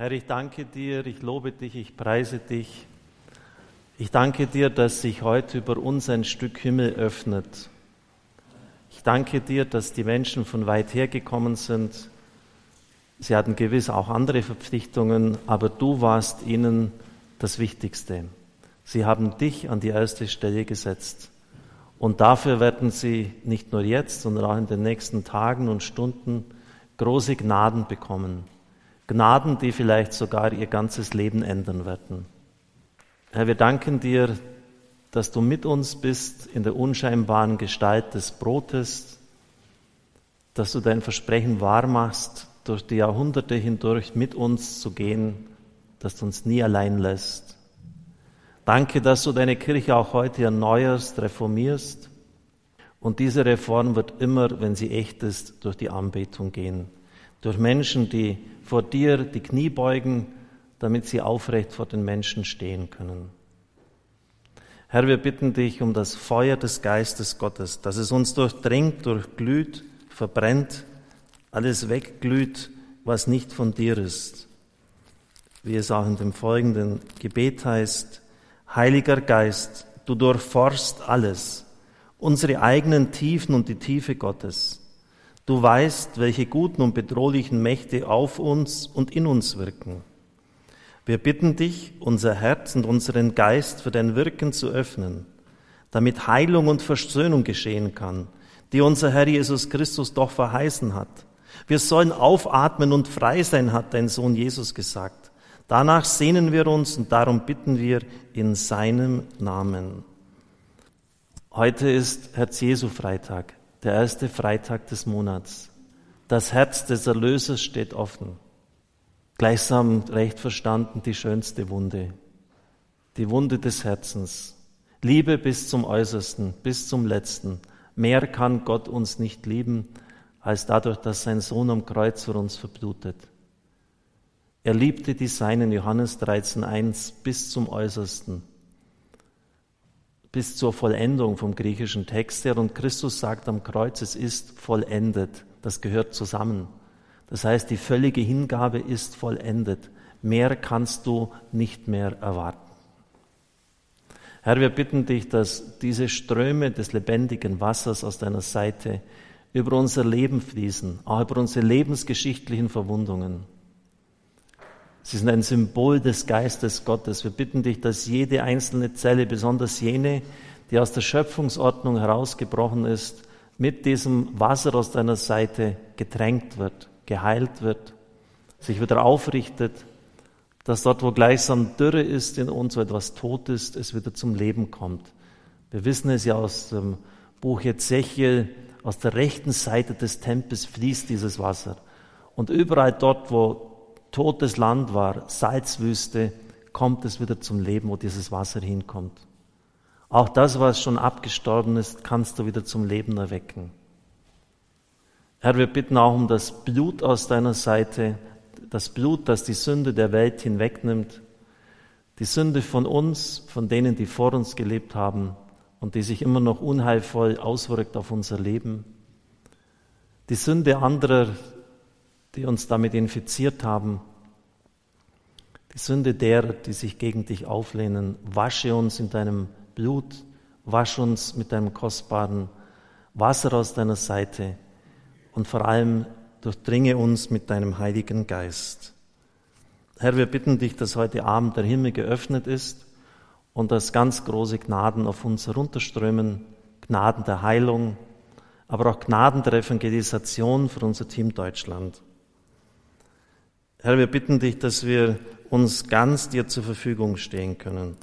Herr, ich danke dir, ich lobe dich, ich preise dich. Ich danke dir, dass sich heute über uns ein Stück Himmel öffnet. Ich danke dir, dass die Menschen von weit her gekommen sind. Sie hatten gewiss auch andere Verpflichtungen, aber du warst ihnen das Wichtigste. Sie haben dich an die erste Stelle gesetzt. Und dafür werden sie nicht nur jetzt, sondern auch in den nächsten Tagen und Stunden große Gnaden bekommen. Gnaden, die vielleicht sogar ihr ganzes Leben ändern werden. Herr, wir danken dir, dass du mit uns bist in der unscheinbaren Gestalt des Brotes, dass du dein Versprechen wahrmachst, durch die Jahrhunderte hindurch mit uns zu gehen, dass du uns nie allein lässt. Danke, dass du deine Kirche auch heute erneuerst, reformierst. Und diese Reform wird immer, wenn sie echt ist, durch die Anbetung gehen. Durch Menschen, die vor dir die Knie beugen, damit sie aufrecht vor den Menschen stehen können. Herr, wir bitten dich um das Feuer des Geistes Gottes, dass es uns durchdringt, durchglüht, verbrennt, alles wegglüht, was nicht von dir ist. Wie es auch in dem folgenden Gebet heißt, Heiliger Geist, du durchforst alles, unsere eigenen Tiefen und die Tiefe Gottes. Du weißt, welche guten und bedrohlichen Mächte auf uns und in uns wirken. Wir bitten dich, unser Herz und unseren Geist für dein Wirken zu öffnen, damit Heilung und Versöhnung geschehen kann, die unser Herr Jesus Christus doch verheißen hat. Wir sollen aufatmen und frei sein, hat dein Sohn Jesus gesagt. Danach sehnen wir uns und darum bitten wir in seinem Namen. Heute ist Herz Jesu Freitag der erste Freitag des Monats. Das Herz des Erlösers steht offen. Gleichsam recht verstanden die schönste Wunde. Die Wunde des Herzens. Liebe bis zum Äußersten, bis zum Letzten. Mehr kann Gott uns nicht lieben, als dadurch, dass sein Sohn am Kreuz für uns verblutet. Er liebte die Seinen, Johannes 13.1, bis zum Äußersten bis zur Vollendung vom griechischen Text her. Und Christus sagt am Kreuz, es ist vollendet. Das gehört zusammen. Das heißt, die völlige Hingabe ist vollendet. Mehr kannst du nicht mehr erwarten. Herr, wir bitten dich, dass diese Ströme des lebendigen Wassers aus deiner Seite über unser Leben fließen, auch über unsere lebensgeschichtlichen Verwundungen. Sie sind ein Symbol des Geistes Gottes. Wir bitten dich, dass jede einzelne Zelle, besonders jene, die aus der Schöpfungsordnung herausgebrochen ist, mit diesem Wasser aus deiner Seite getränkt wird, geheilt wird, sich wieder aufrichtet, dass dort, wo gleichsam Dürre ist in uns, wo etwas tot ist, es wieder zum Leben kommt. Wir wissen es ja aus dem Buch Ezechiel, aus der rechten Seite des Tempels fließt dieses Wasser. Und überall dort, wo totes Land war, Salzwüste, kommt es wieder zum Leben, wo dieses Wasser hinkommt. Auch das, was schon abgestorben ist, kannst du wieder zum Leben erwecken. Herr, wir bitten auch um das Blut aus deiner Seite, das Blut, das die Sünde der Welt hinwegnimmt, die Sünde von uns, von denen, die vor uns gelebt haben und die sich immer noch unheilvoll auswirkt auf unser Leben, die Sünde anderer, die uns damit infiziert haben. Die Sünde derer, die sich gegen dich auflehnen, wasche uns in deinem Blut, wasche uns mit deinem kostbaren Wasser aus deiner Seite und vor allem durchdringe uns mit deinem Heiligen Geist. Herr, wir bitten dich, dass heute Abend der Himmel geöffnet ist und dass ganz große Gnaden auf uns herunterströmen, Gnaden der Heilung, aber auch Gnaden der Evangelisation für unser Team Deutschland. Herr, wir bitten dich, dass wir uns ganz dir zur Verfügung stehen können.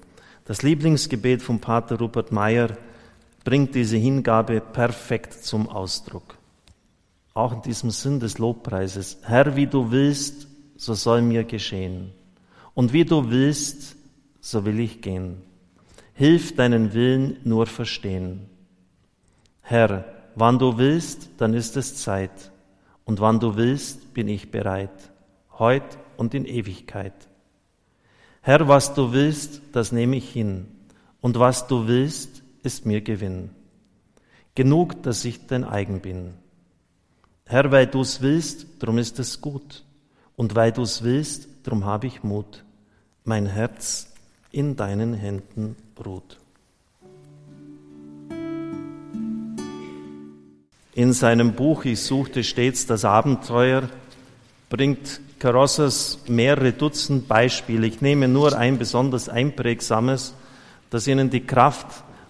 Das Lieblingsgebet von Pater Rupert Meyer bringt diese Hingabe perfekt zum Ausdruck. Auch in diesem Sinn des Lobpreises. Herr, wie du willst, so soll mir geschehen. Und wie du willst, so will ich gehen. Hilf deinen Willen nur verstehen. Herr, wann du willst, dann ist es Zeit. Und wann du willst, bin ich bereit heut und in Ewigkeit. Herr, was du willst, das nehme ich hin, und was du willst, ist mir Gewinn. Genug, dass ich dein eigen bin. Herr, weil du's willst, drum ist es gut, und weil du's willst, drum habe ich Mut. Mein Herz in deinen Händen ruht. In seinem Buch Ich suchte stets das Abenteuer bringt Carossas mehrere Dutzend Beispiele. Ich nehme nur ein besonders einprägsames, das Ihnen die Kraft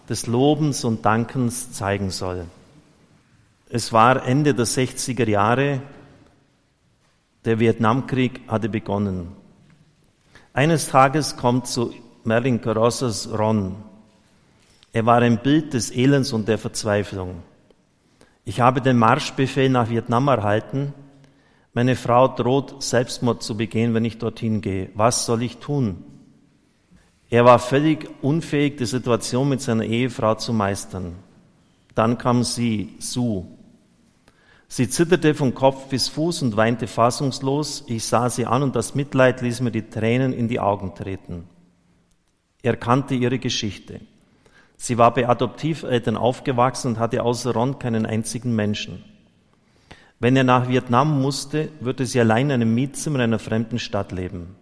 des Lobens und Dankens zeigen soll. Es war Ende der 60er Jahre, der Vietnamkrieg hatte begonnen. Eines Tages kommt zu Merlin Carossas Ron. Er war ein Bild des Elends und der Verzweiflung. Ich habe den Marschbefehl nach Vietnam erhalten. Meine Frau droht, Selbstmord zu begehen, wenn ich dorthin gehe. Was soll ich tun? Er war völlig unfähig, die Situation mit seiner Ehefrau zu meistern. Dann kam sie, Sue. Sie zitterte von Kopf bis Fuß und weinte fassungslos. Ich sah sie an und das Mitleid ließ mir die Tränen in die Augen treten. Er kannte ihre Geschichte. Sie war bei Adoptiveltern aufgewachsen und hatte außer Ron keinen einzigen Menschen. Wenn er nach Vietnam musste, würde sie allein in einem Mietzimmer in einer fremden Stadt leben.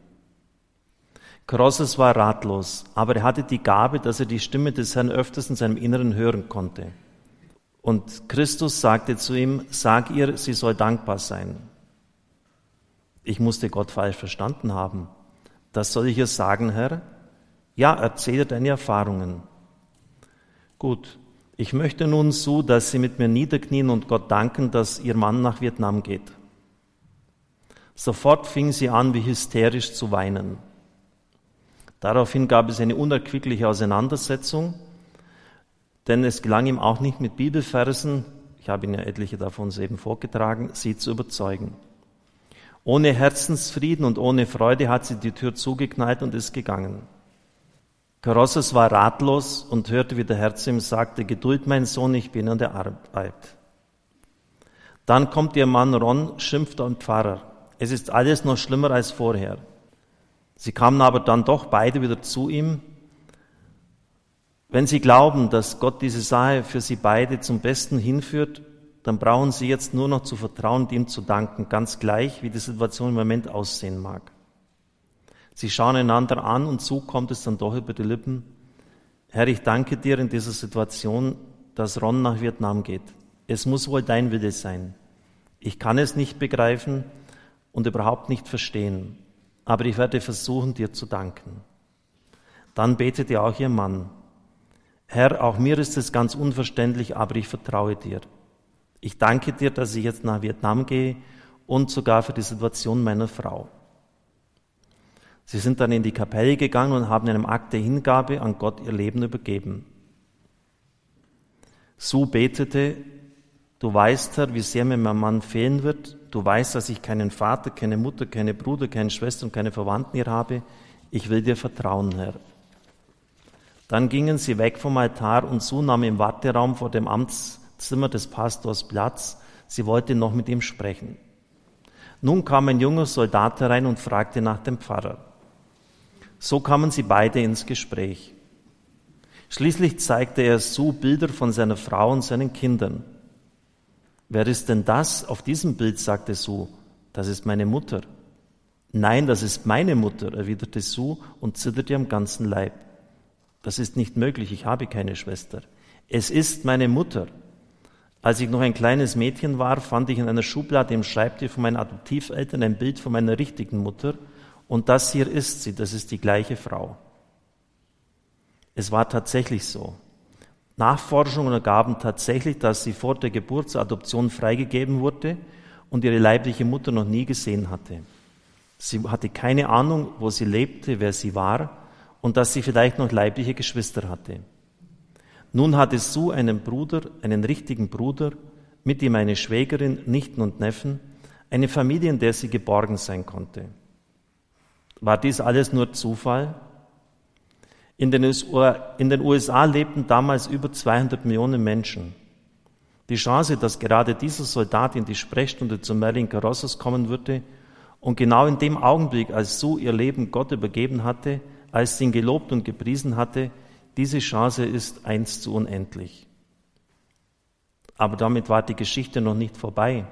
Crosses war ratlos, aber er hatte die Gabe, dass er die Stimme des Herrn öfters in seinem Inneren hören konnte. Und Christus sagte zu ihm, sag ihr, sie soll dankbar sein. Ich musste Gott falsch verstanden haben. Das soll ich ihr sagen, Herr? Ja, erzähle deine Erfahrungen. Gut, ich möchte nun so, dass Sie mit mir niederknien und Gott danken, dass Ihr Mann nach Vietnam geht. Sofort fing sie an, wie hysterisch zu weinen. Daraufhin gab es eine unerquickliche Auseinandersetzung, denn es gelang ihm auch nicht mit Bibelversen, ich habe Ihnen ja etliche davon eben vorgetragen, sie zu überzeugen. Ohne Herzensfrieden und ohne Freude hat sie die Tür zugeknallt und ist gegangen. Karosses war ratlos und hörte, wie der Herr zu ihm sagte, Geduld, mein Sohn, ich bin an der Arbeit. Dann kommt ihr Mann Ron, schimpft am Pfarrer. Es ist alles noch schlimmer als vorher. Sie kamen aber dann doch beide wieder zu ihm. Wenn Sie glauben, dass Gott diese Sache für Sie beide zum Besten hinführt, dann brauchen Sie jetzt nur noch zu vertrauen und ihm zu danken, ganz gleich, wie die Situation im Moment aussehen mag. Sie schauen einander an und so kommt es dann doch über die Lippen. Herr, ich danke dir in dieser Situation, dass Ron nach Vietnam geht. Es muss wohl dein Wille sein. Ich kann es nicht begreifen und überhaupt nicht verstehen, aber ich werde versuchen, dir zu danken. Dann betete auch ihr Mann. Herr, auch mir ist es ganz unverständlich, aber ich vertraue dir. Ich danke dir, dass ich jetzt nach Vietnam gehe und sogar für die Situation meiner Frau. Sie sind dann in die Kapelle gegangen und haben in einem Akt der Hingabe an Gott ihr Leben übergeben. So betete, du weißt, Herr, wie sehr mir mein Mann fehlen wird. Du weißt, dass ich keinen Vater, keine Mutter, keine Bruder, keine Schwester und keine Verwandten hier habe. Ich will dir vertrauen, Herr. Dann gingen sie weg vom Altar und Su nahm im Warteraum vor dem Amtszimmer des Pastors Platz. Sie wollte noch mit ihm sprechen. Nun kam ein junger Soldat herein und fragte nach dem Pfarrer. So kamen sie beide ins Gespräch. Schließlich zeigte er Sue Bilder von seiner Frau und seinen Kindern. Wer ist denn das auf diesem Bild? sagte Sue. Das ist meine Mutter. Nein, das ist meine Mutter, erwiderte Sue und zitterte am ganzen Leib. Das ist nicht möglich, ich habe keine Schwester. Es ist meine Mutter. Als ich noch ein kleines Mädchen war, fand ich in einer Schublade im Schreibtisch von meinen Adoptiveltern ein Bild von meiner richtigen Mutter und das hier ist sie, das ist die gleiche Frau. Es war tatsächlich so. Nachforschungen ergaben tatsächlich, dass sie vor der Geburt zur Adoption freigegeben wurde und ihre leibliche Mutter noch nie gesehen hatte. Sie hatte keine Ahnung, wo sie lebte, wer sie war und dass sie vielleicht noch leibliche Geschwister hatte. Nun hatte Sue einen Bruder, einen richtigen Bruder, mit ihm eine Schwägerin, Nichten und Neffen, eine Familie, in der sie geborgen sein konnte. War dies alles nur Zufall? In den, USA, lebten damals über 200 Millionen Menschen. Die Chance, dass gerade dieser Soldat in die Sprechstunde zu Merlin Carossos kommen würde und genau in dem Augenblick, als Sue ihr Leben Gott übergeben hatte, als sie ihn gelobt und gepriesen hatte, diese Chance ist eins zu unendlich. Aber damit war die Geschichte noch nicht vorbei.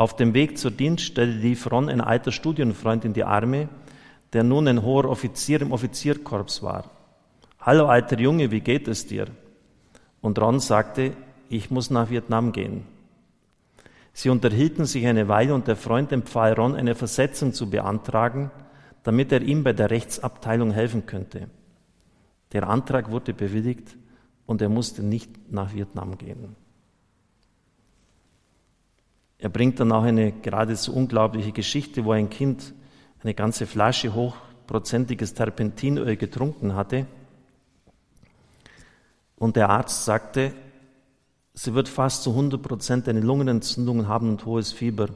Auf dem Weg zur Dienststelle lief Ron ein alter Studienfreund in die Arme, der nun ein hoher Offizier im Offizierkorps war. Hallo alter Junge, wie geht es dir? Und Ron sagte, ich muss nach Vietnam gehen. Sie unterhielten sich eine Weile und der Freund empfahl Ron, eine Versetzung zu beantragen, damit er ihm bei der Rechtsabteilung helfen könnte. Der Antrag wurde bewilligt und er musste nicht nach Vietnam gehen. Er bringt dann auch eine geradezu unglaubliche Geschichte, wo ein Kind eine ganze Flasche hochprozentiges Terpentinöl getrunken hatte. Und der Arzt sagte, sie wird fast zu 100 Prozent eine Lungenentzündung haben und hohes Fieber.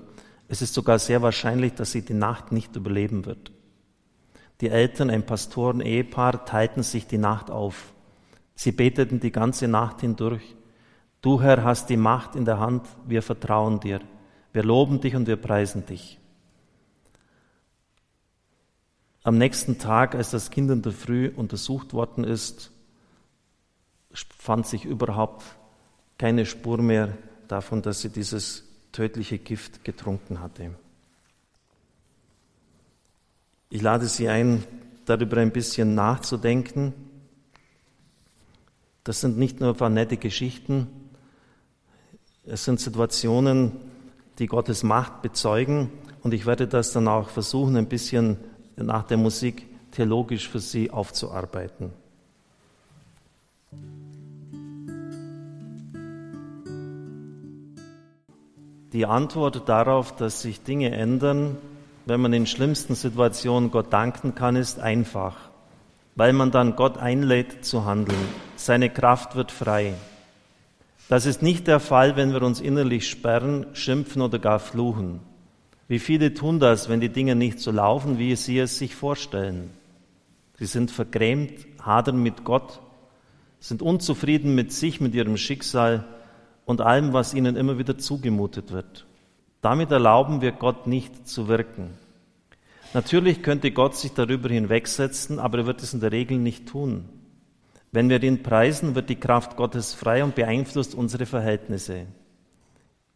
Es ist sogar sehr wahrscheinlich, dass sie die Nacht nicht überleben wird. Die Eltern, ein Pastoren-Ehepaar, teilten sich die Nacht auf. Sie beteten die ganze Nacht hindurch. Du, Herr, hast die Macht in der Hand, wir vertrauen dir. Wir loben dich und wir preisen dich. Am nächsten Tag, als das Kind in der Früh untersucht worden ist, fand sich überhaupt keine Spur mehr davon, dass sie dieses tödliche Gift getrunken hatte. Ich lade Sie ein, darüber ein bisschen nachzudenken. Das sind nicht nur ein paar nette Geschichten, es sind Situationen, die Gottes Macht bezeugen. Und ich werde das dann auch versuchen, ein bisschen nach der Musik theologisch für Sie aufzuarbeiten. Die Antwort darauf, dass sich Dinge ändern, wenn man in schlimmsten Situationen Gott danken kann, ist einfach, weil man dann Gott einlädt zu handeln. Seine Kraft wird frei. Das ist nicht der Fall, wenn wir uns innerlich sperren, schimpfen oder gar fluchen. Wie viele tun das, wenn die Dinge nicht so laufen, wie sie es sich vorstellen? Sie sind vergrämt, hadern mit Gott, sind unzufrieden mit sich, mit ihrem Schicksal und allem, was ihnen immer wieder zugemutet wird. Damit erlauben wir Gott nicht zu wirken. Natürlich könnte Gott sich darüber hinwegsetzen, aber er wird es in der Regel nicht tun. Wenn wir ihn preisen, wird die Kraft Gottes frei und beeinflusst unsere Verhältnisse.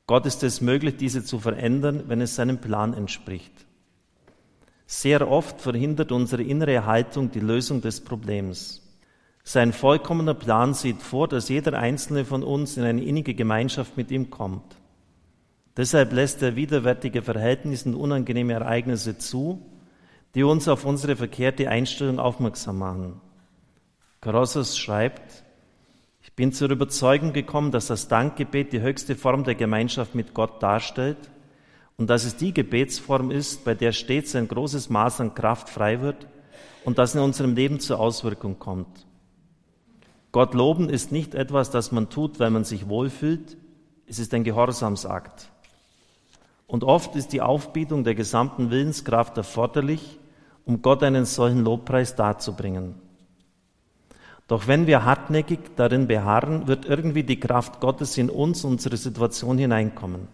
Gott ist es möglich, diese zu verändern, wenn es seinem Plan entspricht. Sehr oft verhindert unsere innere Haltung die Lösung des Problems. Sein vollkommener Plan sieht vor, dass jeder einzelne von uns in eine innige Gemeinschaft mit ihm kommt. Deshalb lässt er widerwärtige Verhältnisse und unangenehme Ereignisse zu, die uns auf unsere verkehrte Einstellung aufmerksam machen. Carossus schreibt, ich bin zur Überzeugung gekommen, dass das Dankgebet die höchste Form der Gemeinschaft mit Gott darstellt und dass es die Gebetsform ist, bei der stets ein großes Maß an Kraft frei wird und das in unserem Leben zur Auswirkung kommt. Gott loben ist nicht etwas, das man tut, weil man sich wohlfühlt, es ist ein Gehorsamsakt. Und oft ist die Aufbietung der gesamten Willenskraft erforderlich, um Gott einen solchen Lobpreis darzubringen. Doch wenn wir hartnäckig darin beharren, wird irgendwie die Kraft Gottes in uns, unsere Situation hineinkommen.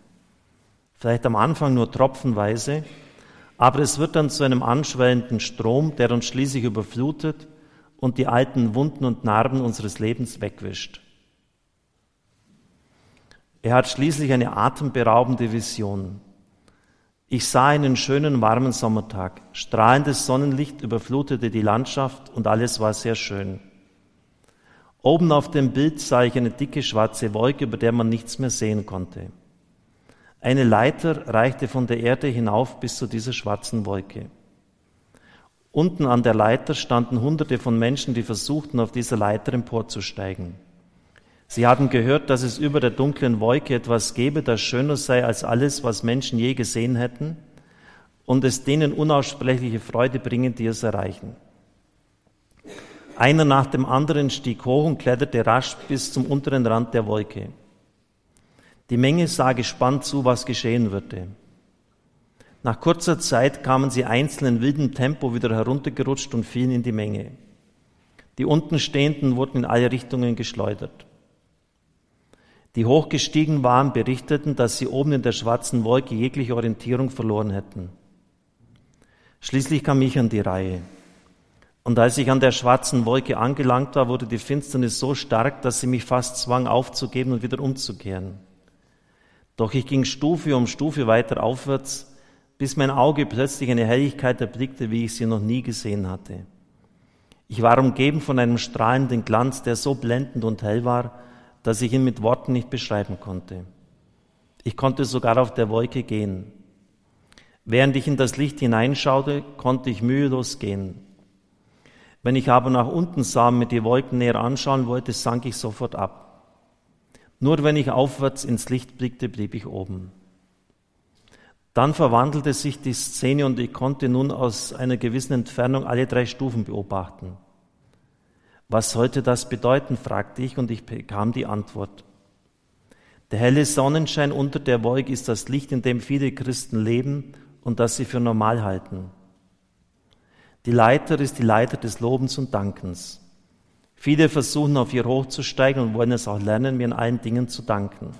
Vielleicht am Anfang nur tropfenweise, aber es wird dann zu einem anschwellenden Strom, der uns schließlich überflutet und die alten Wunden und Narben unseres Lebens wegwischt. Er hat schließlich eine atemberaubende Vision. Ich sah einen schönen warmen Sommertag. Strahlendes Sonnenlicht überflutete die Landschaft und alles war sehr schön. Oben auf dem Bild sah ich eine dicke schwarze Wolke, über der man nichts mehr sehen konnte. Eine Leiter reichte von der Erde hinauf bis zu dieser schwarzen Wolke. Unten an der Leiter standen Hunderte von Menschen, die versuchten, auf dieser Leiter emporzusteigen. Sie hatten gehört, dass es über der dunklen Wolke etwas gebe, das schöner sei als alles, was Menschen je gesehen hätten, und es denen unaussprechliche Freude bringen, die es erreichen. Einer nach dem anderen stieg hoch und kletterte rasch bis zum unteren Rand der Wolke. Die Menge sah gespannt zu, was geschehen würde. Nach kurzer Zeit kamen sie einzeln in wildem Tempo wieder heruntergerutscht und fielen in die Menge. Die untenstehenden wurden in alle Richtungen geschleudert. Die hochgestiegen waren, berichteten, dass sie oben in der schwarzen Wolke jegliche Orientierung verloren hätten. Schließlich kam ich an die Reihe. Und als ich an der schwarzen Wolke angelangt war, wurde die Finsternis so stark, dass sie mich fast zwang, aufzugeben und wieder umzukehren. Doch ich ging Stufe um Stufe weiter aufwärts, bis mein Auge plötzlich eine Helligkeit erblickte, wie ich sie noch nie gesehen hatte. Ich war umgeben von einem strahlenden Glanz, der so blendend und hell war, dass ich ihn mit Worten nicht beschreiben konnte. Ich konnte sogar auf der Wolke gehen. Während ich in das Licht hineinschaute, konnte ich mühelos gehen. Wenn ich aber nach unten sah und mir die Wolken näher anschauen wollte, sank ich sofort ab. Nur wenn ich aufwärts ins Licht blickte, blieb ich oben. Dann verwandelte sich die Szene und ich konnte nun aus einer gewissen Entfernung alle drei Stufen beobachten. Was sollte das bedeuten, fragte ich und ich bekam die Antwort. Der helle Sonnenschein unter der Wolke ist das Licht, in dem viele Christen leben und das sie für normal halten. Die Leiter ist die Leiter des Lobens und Dankens. Viele versuchen auf ihr hochzusteigen und wollen es auch lernen, mir in allen Dingen zu danken.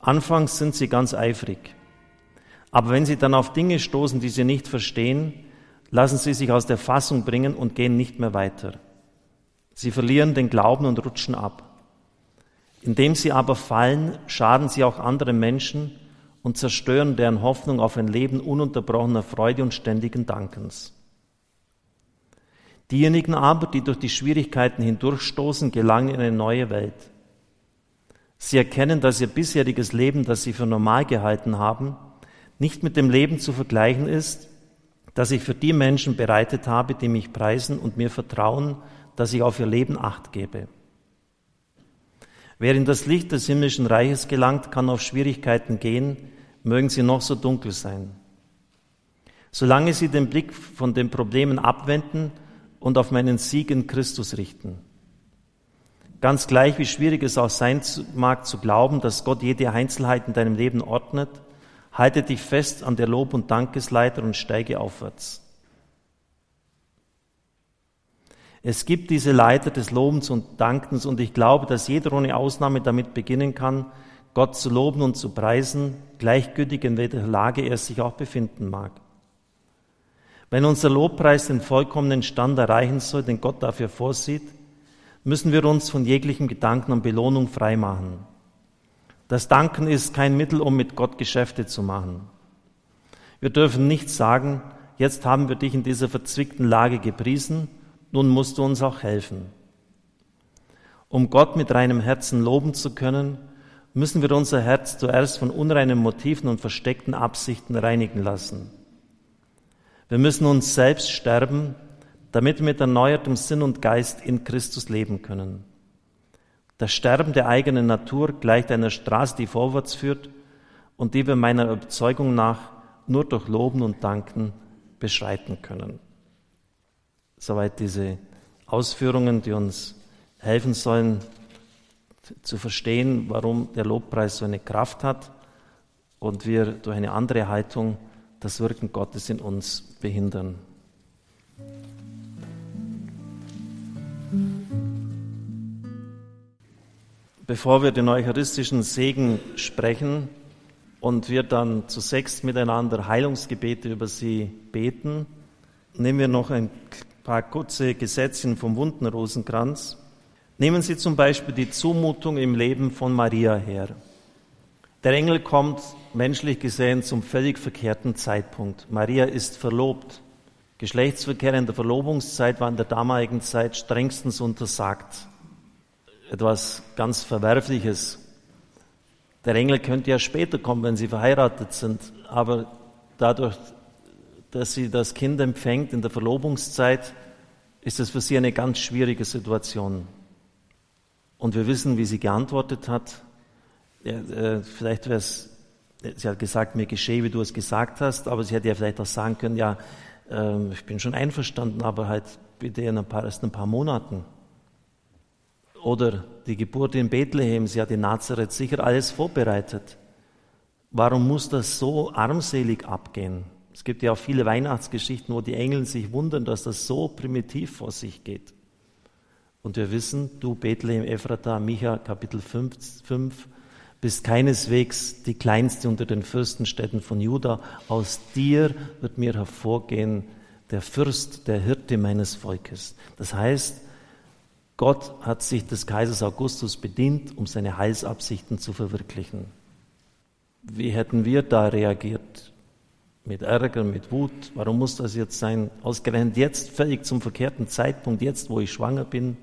Anfangs sind sie ganz eifrig. Aber wenn sie dann auf Dinge stoßen, die sie nicht verstehen, lassen sie sich aus der Fassung bringen und gehen nicht mehr weiter. Sie verlieren den Glauben und rutschen ab. Indem sie aber fallen, schaden sie auch andere Menschen und zerstören deren Hoffnung auf ein Leben ununterbrochener Freude und ständigen Dankens. Diejenigen aber, die durch die Schwierigkeiten hindurchstoßen, gelangen in eine neue Welt. Sie erkennen, dass ihr bisheriges Leben, das sie für normal gehalten haben, nicht mit dem Leben zu vergleichen ist, das ich für die Menschen bereitet habe, die mich preisen und mir vertrauen, dass ich auf ihr Leben acht gebe. Wer in das Licht des himmlischen Reiches gelangt, kann auf Schwierigkeiten gehen, mögen sie noch so dunkel sein. Solange sie den Blick von den Problemen abwenden und auf meinen Sieg in Christus richten. Ganz gleich, wie schwierig es auch sein mag zu glauben, dass Gott jede Einzelheit in deinem Leben ordnet, halte dich fest an der Lob- und Dankesleiter und steige aufwärts. Es gibt diese Leiter des Lobens und Dankens und ich glaube, dass jeder ohne Ausnahme damit beginnen kann, Gott zu loben und zu preisen, gleichgültig in welcher Lage er sich auch befinden mag. Wenn unser Lobpreis den vollkommenen Stand erreichen soll, den Gott dafür vorsieht, müssen wir uns von jeglichem Gedanken an Belohnung freimachen. Das Danken ist kein Mittel, um mit Gott Geschäfte zu machen. Wir dürfen nicht sagen, jetzt haben wir dich in dieser verzwickten Lage gepriesen, nun musst du uns auch helfen. Um Gott mit reinem Herzen loben zu können, müssen wir unser Herz zuerst von unreinen Motiven und versteckten Absichten reinigen lassen. Wir müssen uns selbst sterben, damit wir mit erneuertem Sinn und Geist in Christus leben können. Das Sterben der eigenen Natur gleicht einer Straße, die vorwärts führt und die wir meiner Überzeugung nach nur durch Loben und Danken beschreiten können. Soweit diese Ausführungen, die uns helfen sollen zu verstehen, warum der Lobpreis so eine Kraft hat und wir durch eine andere Haltung das Wirken Gottes in uns behindern. Bevor wir den eucharistischen Segen sprechen und wir dann zu sechs miteinander Heilungsgebete über sie beten, nehmen wir noch ein paar kurze Gesetzchen vom wunden Rosenkranz. Nehmen Sie zum Beispiel die Zumutung im Leben von Maria her. Der Engel kommt menschlich gesehen zum völlig verkehrten Zeitpunkt. Maria ist verlobt. Geschlechtsverkehr in der Verlobungszeit war in der damaligen Zeit strengstens untersagt. Etwas ganz Verwerfliches. Der Engel könnte ja später kommen, wenn sie verheiratet sind, aber dadurch, dass sie das Kind empfängt in der Verlobungszeit, ist es für sie eine ganz schwierige Situation. Und wir wissen, wie sie geantwortet hat. Äh, vielleicht wäre es, sie hat gesagt, mir geschehe, wie du es gesagt hast, aber sie hätte ja vielleicht auch sagen können, ja, äh, ich bin schon einverstanden, aber halt bitte in ein paar, erst ein paar Monaten. Oder die Geburt in Bethlehem, sie hat in Nazareth sicher alles vorbereitet. Warum muss das so armselig abgehen? Es gibt ja auch viele Weihnachtsgeschichten, wo die Engel sich wundern, dass das so primitiv vor sich geht. Und wir wissen, du Bethlehem Ephrata, Micha Kapitel 5, 5, bist keineswegs die kleinste unter den Fürstenstädten von Juda. Aus dir wird mir hervorgehen der Fürst, der Hirte meines Volkes. Das heißt, Gott hat sich des Kaisers Augustus bedient, um seine Heilsabsichten zu verwirklichen. Wie hätten wir da reagiert? Mit Ärger, mit Wut? Warum muss das jetzt sein? Ausgerechnet jetzt, völlig zum verkehrten Zeitpunkt, jetzt, wo ich schwanger bin?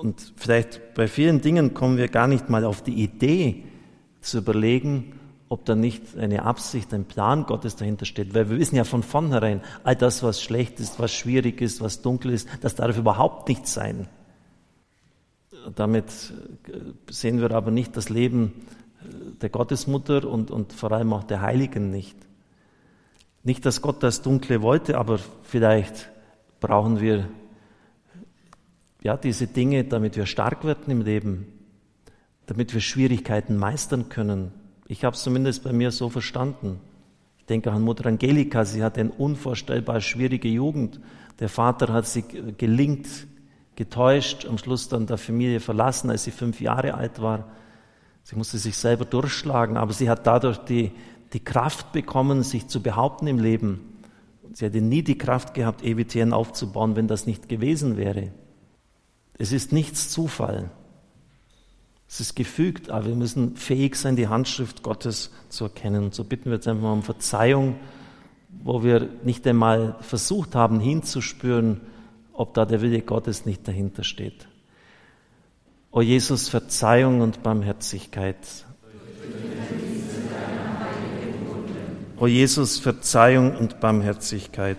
Und vielleicht bei vielen Dingen kommen wir gar nicht mal auf die Idee zu überlegen, ob da nicht eine Absicht, ein Plan Gottes dahinter steht. Weil wir wissen ja von vornherein, all das, was schlecht ist, was schwierig ist, was dunkel ist, das darf überhaupt nicht sein. Damit sehen wir aber nicht das Leben der Gottesmutter und, und vor allem auch der Heiligen nicht. Nicht, dass Gott das Dunkle wollte, aber vielleicht brauchen wir ja, diese Dinge, damit wir stark werden im Leben, damit wir Schwierigkeiten meistern können. Ich habe es zumindest bei mir so verstanden. Ich denke an Mutter Angelika, sie hatte eine unvorstellbar schwierige Jugend. Der Vater hat sie gelingt, getäuscht, am Schluss dann der Familie verlassen, als sie fünf Jahre alt war. Sie musste sich selber durchschlagen, aber sie hat dadurch die, die Kraft bekommen, sich zu behaupten im Leben. Sie hätte nie die Kraft gehabt, EWTN aufzubauen, wenn das nicht gewesen wäre. Es ist nichts Zufall. Es ist gefügt, aber wir müssen fähig sein, die Handschrift Gottes zu erkennen. Und so bitten wir jetzt einfach mal um Verzeihung, wo wir nicht einmal versucht haben hinzuspüren, ob da der Wille Gottes nicht dahinter steht. O Jesus, Verzeihung und Barmherzigkeit. O Jesus, Verzeihung und Barmherzigkeit.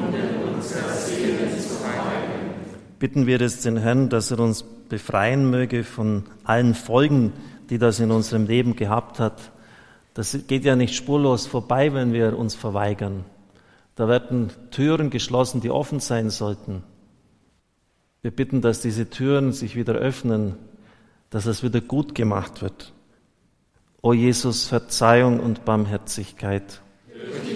bitten wir es den Herrn, dass er uns befreien möge von allen Folgen, die das in unserem Leben gehabt hat. Das geht ja nicht spurlos vorbei, wenn wir uns verweigern. Da werden Türen geschlossen, die offen sein sollten. Wir bitten, dass diese Türen sich wieder öffnen, dass es wieder gut gemacht wird. O Jesus, Verzeihung und Barmherzigkeit. Durch die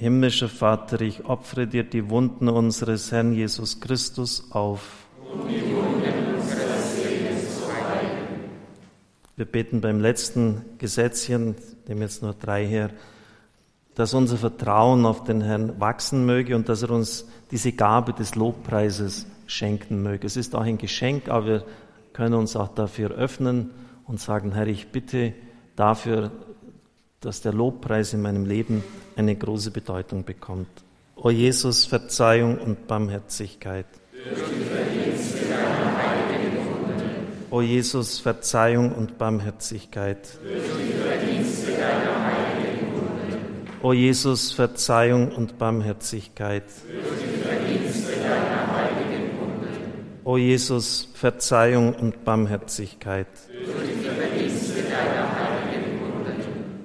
Himmlischer Vater, ich opfere dir die Wunden unseres Herrn Jesus Christus auf. Wir beten beim letzten Gesetzchen, dem jetzt nur drei her, dass unser Vertrauen auf den Herrn wachsen möge und dass er uns diese Gabe des Lobpreises schenken möge. Es ist auch ein Geschenk, aber wir können uns auch dafür öffnen und sagen, Herr, ich bitte dafür, dass der Lobpreis in meinem Leben eine große Bedeutung bekommt. O Jesus, Verzeihung und Barmherzigkeit. O Jesus, Verzeihung und Barmherzigkeit. O Jesus, Verzeihung und Barmherzigkeit. O Jesus, Verzeihung und Barmherzigkeit. Durch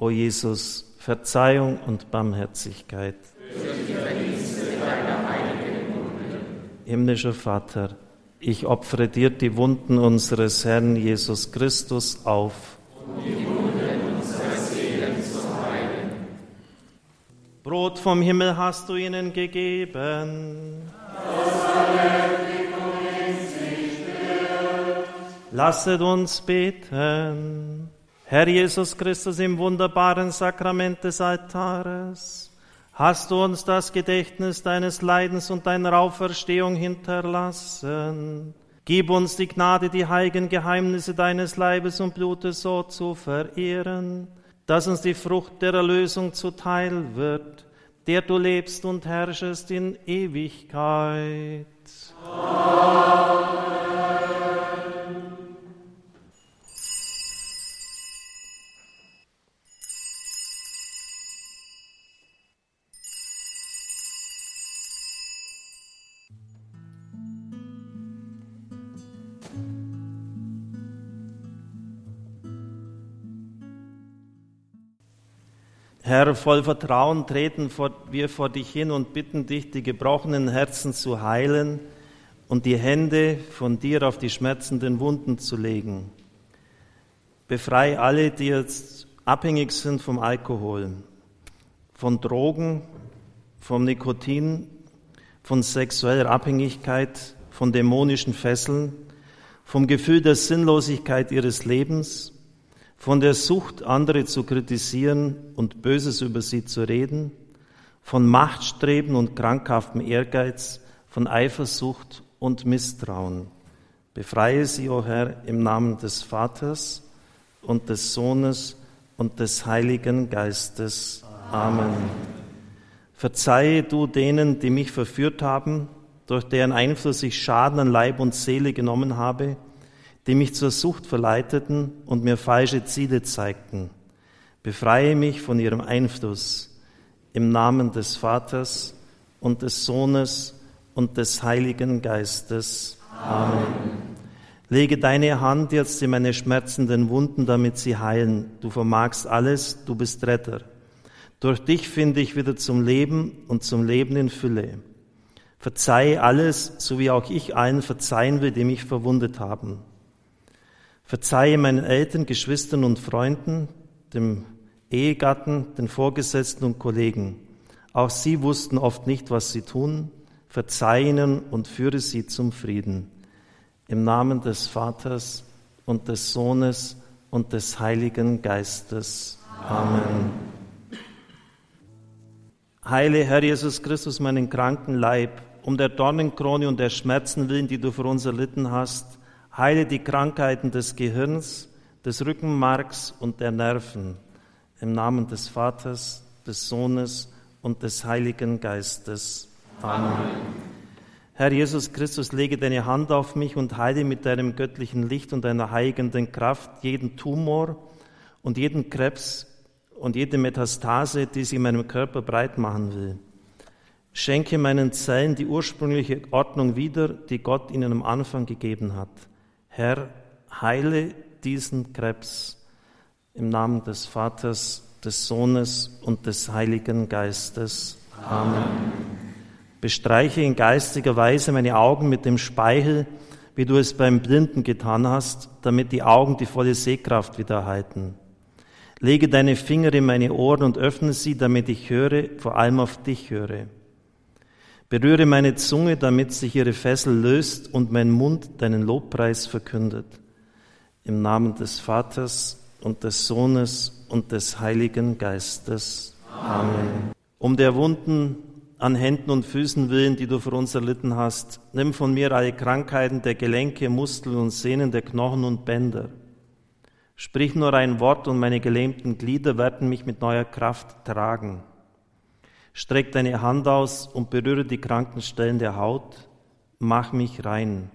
O Jesus, Verzeihung und Barmherzigkeit. Himmlischer Vater, ich opfere dir die Wunden unseres Herrn Jesus Christus auf. Brot vom Himmel hast du ihnen gegeben. Lasset uns beten. Herr Jesus Christus im wunderbaren Sakrament des Altares, hast du uns das Gedächtnis deines Leidens und deiner Auferstehung hinterlassen. Gib uns die Gnade, die heiligen Geheimnisse deines Leibes und Blutes so zu verehren, dass uns die Frucht der Erlösung zuteil wird, der du lebst und herrschest in Ewigkeit. Amen. Herr, voll Vertrauen treten wir vor dich hin und bitten dich, die gebrochenen Herzen zu heilen und die Hände von dir auf die schmerzenden Wunden zu legen. Befrei alle, die jetzt abhängig sind vom Alkohol, von Drogen, vom Nikotin, von sexueller Abhängigkeit, von dämonischen Fesseln, vom Gefühl der Sinnlosigkeit ihres Lebens, von der Sucht, andere zu kritisieren und Böses über sie zu reden, von Machtstreben und krankhaftem Ehrgeiz, von Eifersucht und Misstrauen. Befreie sie, o oh Herr, im Namen des Vaters und des Sohnes und des Heiligen Geistes. Amen. Verzeihe du denen, die mich verführt haben, durch deren Einfluss ich Schaden an Leib und Seele genommen habe, die mich zur Sucht verleiteten und mir falsche Ziele zeigten. Befreie mich von ihrem Einfluss im Namen des Vaters und des Sohnes und des Heiligen Geistes. Amen. Lege deine Hand jetzt in meine schmerzenden Wunden, damit sie heilen. Du vermagst alles, du bist Retter. Durch dich finde ich wieder zum Leben und zum Leben in Fülle. Verzeihe alles, so wie auch ich allen verzeihen will, die mich verwundet haben. Verzeihe meinen Eltern, Geschwistern und Freunden, dem Ehegatten, den Vorgesetzten und Kollegen. Auch sie wussten oft nicht, was sie tun. Verzeih ihnen und führe sie zum Frieden. Im Namen des Vaters und des Sohnes und des Heiligen Geistes. Amen. Heile Herr Jesus Christus meinen kranken Leib, um der Dornenkrone und der Schmerzen willen, die du für uns erlitten hast, Heile die Krankheiten des Gehirns, des Rückenmarks und der Nerven. Im Namen des Vaters, des Sohnes und des Heiligen Geistes. Amen. Herr Jesus Christus, lege deine Hand auf mich und heile mit deinem göttlichen Licht und deiner heilenden Kraft jeden Tumor und jeden Krebs und jede Metastase, die sich in meinem Körper breit machen will. Schenke meinen Zellen die ursprüngliche Ordnung wieder, die Gott ihnen am Anfang gegeben hat. Herr, heile diesen Krebs im Namen des Vaters, des Sohnes und des Heiligen Geistes. Amen. Bestreiche in geistiger Weise meine Augen mit dem Speichel, wie du es beim Blinden getan hast, damit die Augen die volle Sehkraft wieder erhalten. Lege deine Finger in meine Ohren und öffne sie, damit ich höre, vor allem auf dich höre. Berühre meine Zunge, damit sich ihre Fessel löst und mein Mund deinen Lobpreis verkündet. Im Namen des Vaters und des Sohnes und des Heiligen Geistes. Amen. Um der Wunden an Händen und Füßen willen, die du für uns erlitten hast, nimm von mir alle Krankheiten der Gelenke, Muskeln und Sehnen, der Knochen und Bänder. Sprich nur ein Wort und meine gelähmten Glieder werden mich mit neuer Kraft tragen. Streck deine Hand aus und berühre die kranken Stellen der Haut. Mach mich rein.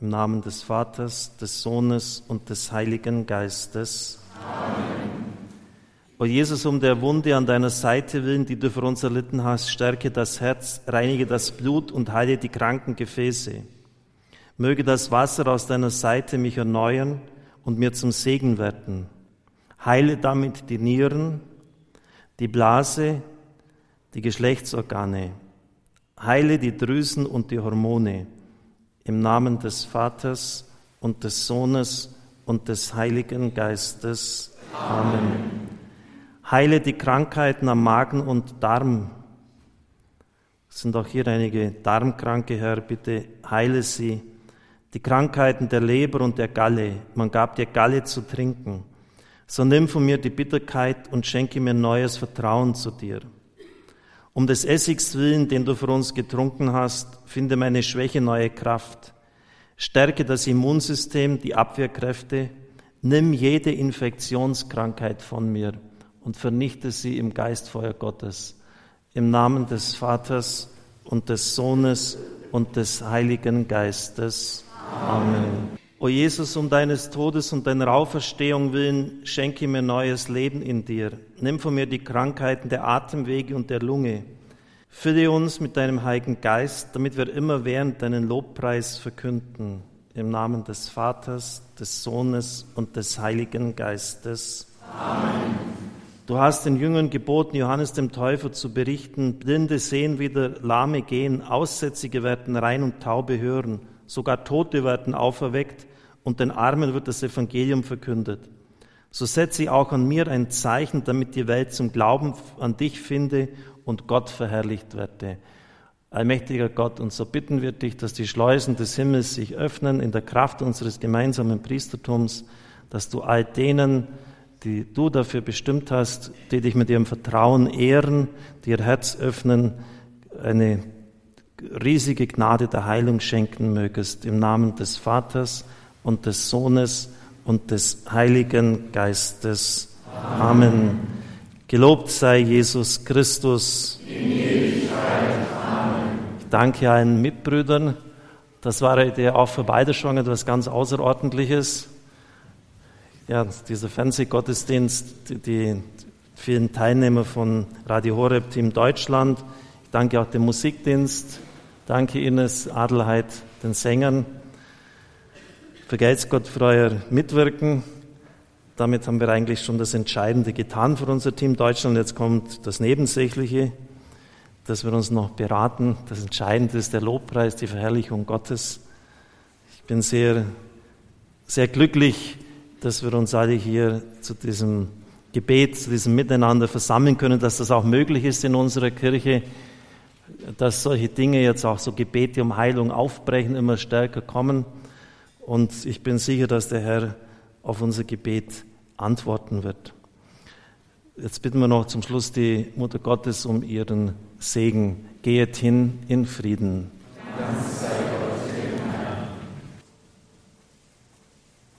Im Namen des Vaters, des Sohnes und des Heiligen Geistes. Amen. O Jesus, um der Wunde an deiner Seite willen, die du für uns erlitten hast, stärke das Herz, reinige das Blut und heile die kranken Gefäße. Möge das Wasser aus deiner Seite mich erneuern und mir zum Segen werden. Heile damit die Nieren, die Blase, die Geschlechtsorgane. Heile die Drüsen und die Hormone. Im Namen des Vaters und des Sohnes und des Heiligen Geistes. Amen. Heile die Krankheiten am Magen und Darm. Sind auch hier einige Darmkranke, Herr, bitte heile sie die Krankheiten der Leber und der Galle. Man gab dir Galle zu trinken. So nimm von mir die Bitterkeit und schenke mir neues Vertrauen zu dir. Um des Essigs willen, den du für uns getrunken hast, finde meine Schwäche neue Kraft. Stärke das Immunsystem, die Abwehrkräfte. Nimm jede Infektionskrankheit von mir und vernichte sie im Geistfeuer Gottes. Im Namen des Vaters und des Sohnes und des Heiligen Geistes. Amen. O Jesus, um deines Todes und deiner Auferstehung willen, schenke mir neues Leben in dir. Nimm von mir die Krankheiten der Atemwege und der Lunge. Fülle uns mit deinem Heiligen Geist, damit wir immer während deinen Lobpreis verkünden. Im Namen des Vaters, des Sohnes und des Heiligen Geistes. Amen. Du hast den Jüngern geboten, Johannes dem Täufer zu berichten, Blinde sehen wieder, Lahme gehen, Aussätzige werden rein und Taube hören sogar Tote werden auferweckt und den Armen wird das Evangelium verkündet. So setze auch an mir ein Zeichen, damit die Welt zum Glauben an dich finde und Gott verherrlicht werde. Allmächtiger Gott, und so bitten wir dich, dass die Schleusen des Himmels sich öffnen in der Kraft unseres gemeinsamen Priestertums, dass du all denen, die du dafür bestimmt hast, die dich mit ihrem Vertrauen ehren, die ihr Herz öffnen, eine riesige Gnade der Heilung schenken mögest, im Namen des Vaters und des Sohnes und des Heiligen Geistes. Amen. Amen. Gelobt sei Jesus Christus. Ich danke allen Mitbrüdern. Das war heute auch für beide schon etwas ganz Außerordentliches. Ja, dieser Fernsehgottesdienst, die, die vielen Teilnehmer von Radio Horeb Team Deutschland. Ich danke auch dem Musikdienst, Danke Ines Adelheid, den Sängern. Vergelt's Gott für euer Mitwirken. Damit haben wir eigentlich schon das Entscheidende getan für unser Team Deutschland. Jetzt kommt das Nebensächliche, dass wir uns noch beraten. Das Entscheidende ist der Lobpreis, die Verherrlichung Gottes. Ich bin sehr, sehr glücklich, dass wir uns alle hier zu diesem Gebet, zu diesem Miteinander versammeln können, dass das auch möglich ist in unserer Kirche dass solche Dinge jetzt auch so Gebete um Heilung aufbrechen, immer stärker kommen. Und ich bin sicher, dass der Herr auf unser Gebet antworten wird. Jetzt bitten wir noch zum Schluss die Mutter Gottes um ihren Segen. Gehet hin in Frieden.